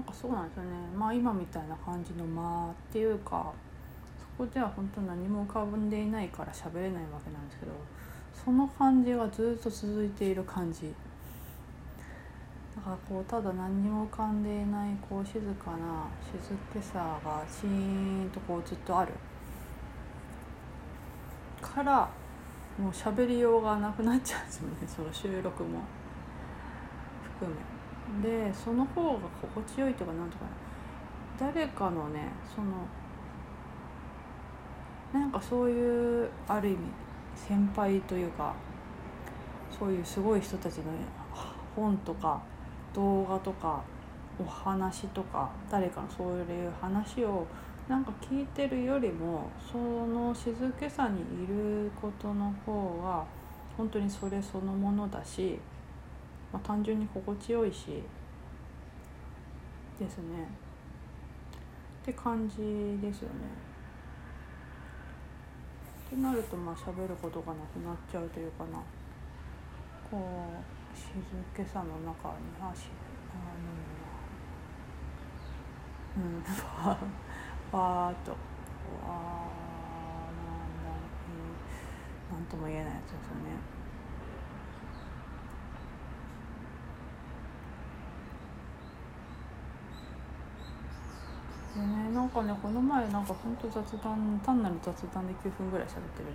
なんかそうなんですよね。まあ今みたいな感じの間っていうかそこでは本当何も浮かんでいないから喋れないわけなんですけどその感じがずっと続いている感じ。だからこうただ何にも浮かんでいないこう静かな静けさがシーンとこうずっとある。からもう喋りようがなくなっちゃうんですよね。その収録も含め。でその方が心地よいとかなんとか誰かのねそのなんかそういうある意味先輩というかそういうすごい人たちの本とか動画とかお話とか誰かのそういう話をなんか聞いてるよりもその静けさにいることの方が本当にそれそのものだし、まあ、単純に心地よいしですね。って感じですよね。ってなるとまあ喋ることがなくなっちゃうというかな。こう静けさの中にあしあのうん。わーっと。わーなんだ、えー、なんとも言えないやつですよね。でねなんかねこの前なんかほんと雑談単なる雑談で9分ぐらい喋ってる。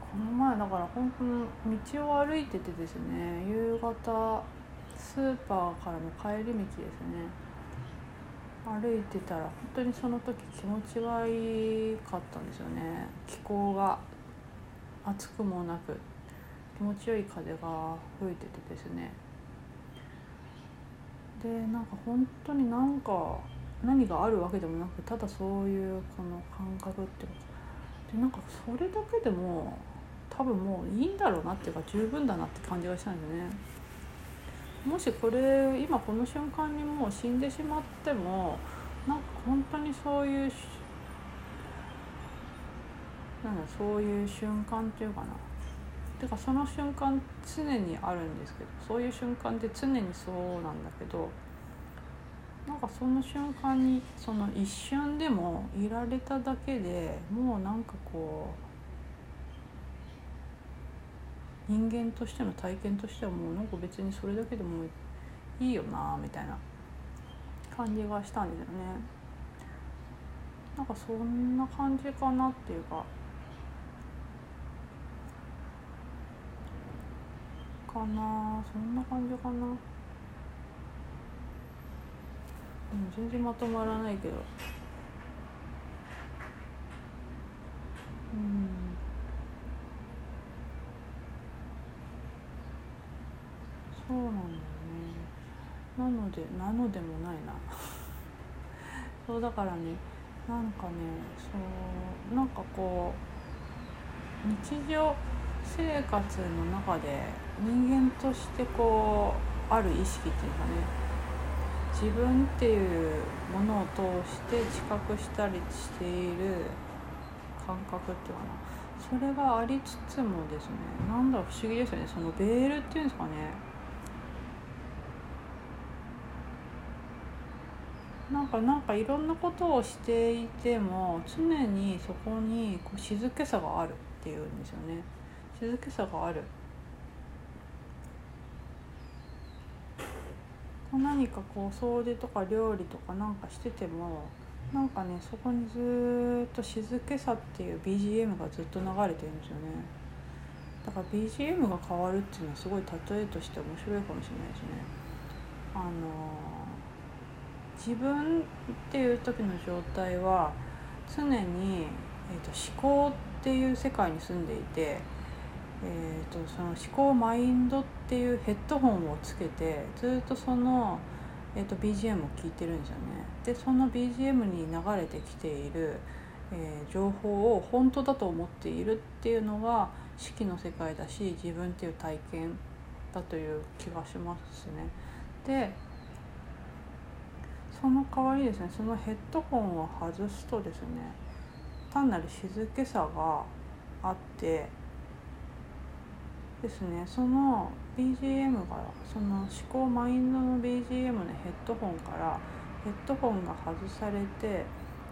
この前だから本当に道を歩いててですね夕方スーパーからの帰り道ですね。歩いてたら本当にその時気持ちがいいかったんですよね。気候が暑くもなく気持ちよい風が吹いててですね。でなんか本当になんか何があるわけでもなくただそういうこの感覚っていうかでなんかそれだけでも多分もういいんだろうなっていうか十分だなって感じがしたんですよね。もしこれ今この瞬間にもう死んでしまってもなんか本当にそういうなんだそういう瞬間っていうかなてかその瞬間常にあるんですけどそういう瞬間って常にそうなんだけどなんかその瞬間にその一瞬でもいられただけでもうなんかこう人間としての体験としてはもうなんか別にそれだけでもいいよなみたいな感じがしたんですよね。なんかそんな感じかなっていうかかなそんな感じかな。全然まとまらないけど。うん。そうなんだよね。なのでなのでもないな。そうだからねなんかねそうなんかこう日常生活の中で人間としてこうある意識っていうかね。自分っていうものを通して知覚したりしている感覚っていうかな。それがありつつもですねなんだ不思議ですよね。そのベールっていうんですかね。なんかなんかいろんなことをしていても常にそこにこう静けさがあるっていうんですよね。静けさがある。何かこう掃除とか料理とかなんかしててもなんかねそこにずっと静けさっていう BGM がずっと流れてるんですよね。だから BGM が変わるっていうのはすごい例えとして面白いかもしれないですね。あの自分っていう時の状態は常に、えーと思考っていう世界に住んでいてえーと、その思考マインドっていうヘッドホンをつけてずっとその、えーと、BGM を聞いてるんですよね。でその BGM に流れてきている、えー、情報を本当だと思っているっていうのが四季の世界だし自分っていう体験だという気がしますね。でその代わりですねそのヘッドホンを外すとですね単なる静けさがあってですねその BGM がその思考マインドの BGM のヘッドホンからヘッドホンが外されて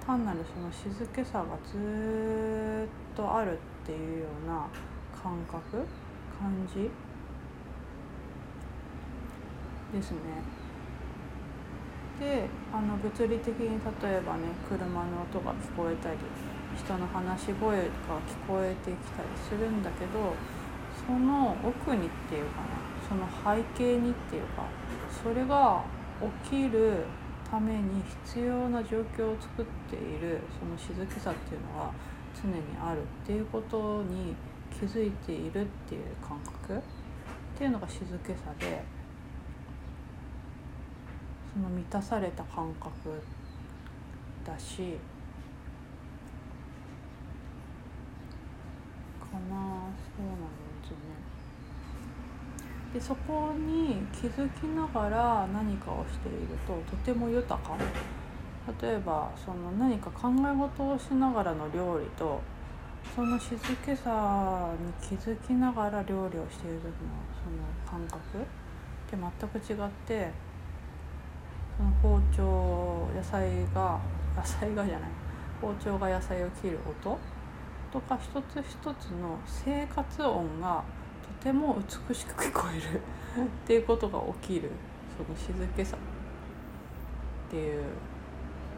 単なるその静けさがずっとあるっていうような感覚感じ？ですね。であの物理的に例えばね車の音が聞こえたり人の話し声が聞こえてきたりするんだけどその奥にっていうかなその背景にっていうかそれが起きるために必要な状況を作っているその静けさっていうのが常にあるっていうことに気づいているっていう感覚っていうのが静けさでその満たされた感覚だしかなそうなんですよね。でそこに気づきながら何かをしているととても豊か。例えばその何か考え事をしながらの料理とその静けさに気づきながら料理をしている時のその感覚って全く違ってその包丁野菜が野菜がじゃない。包丁が野菜を切る音とか一つ一つの生活音がても美しく聞こえる。っていうことが起きる。その静けさっていう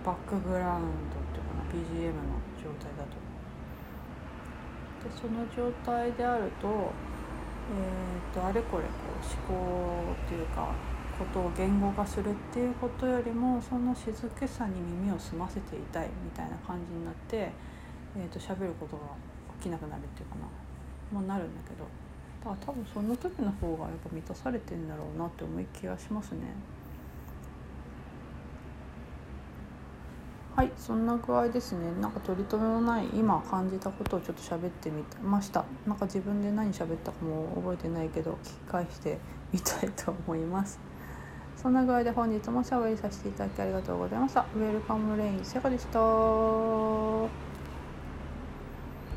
バックグラウンドっていうかな BGM の状態だと。でその状態であると,、えーと、あれこれこう思考っていうかことを言語化するっていうことよりもその静けさに耳を澄ませていたいみたいな感じになってえーと、喋ることが起きなくなるっていうかなもうなるんだけど。だから多分その時の方がやっぱ満たされてんだろうなって思い気がしますね。はいそんな具合ですね。なんか取り留めもない今感じたことをちょっと喋ってみました。なんか自分で何喋ったかも覚えてないけど聞き返してみたいと思います。そんな具合で本日もおしゃべりさせていただきありがとうございました。ウェルカムレインセカでした？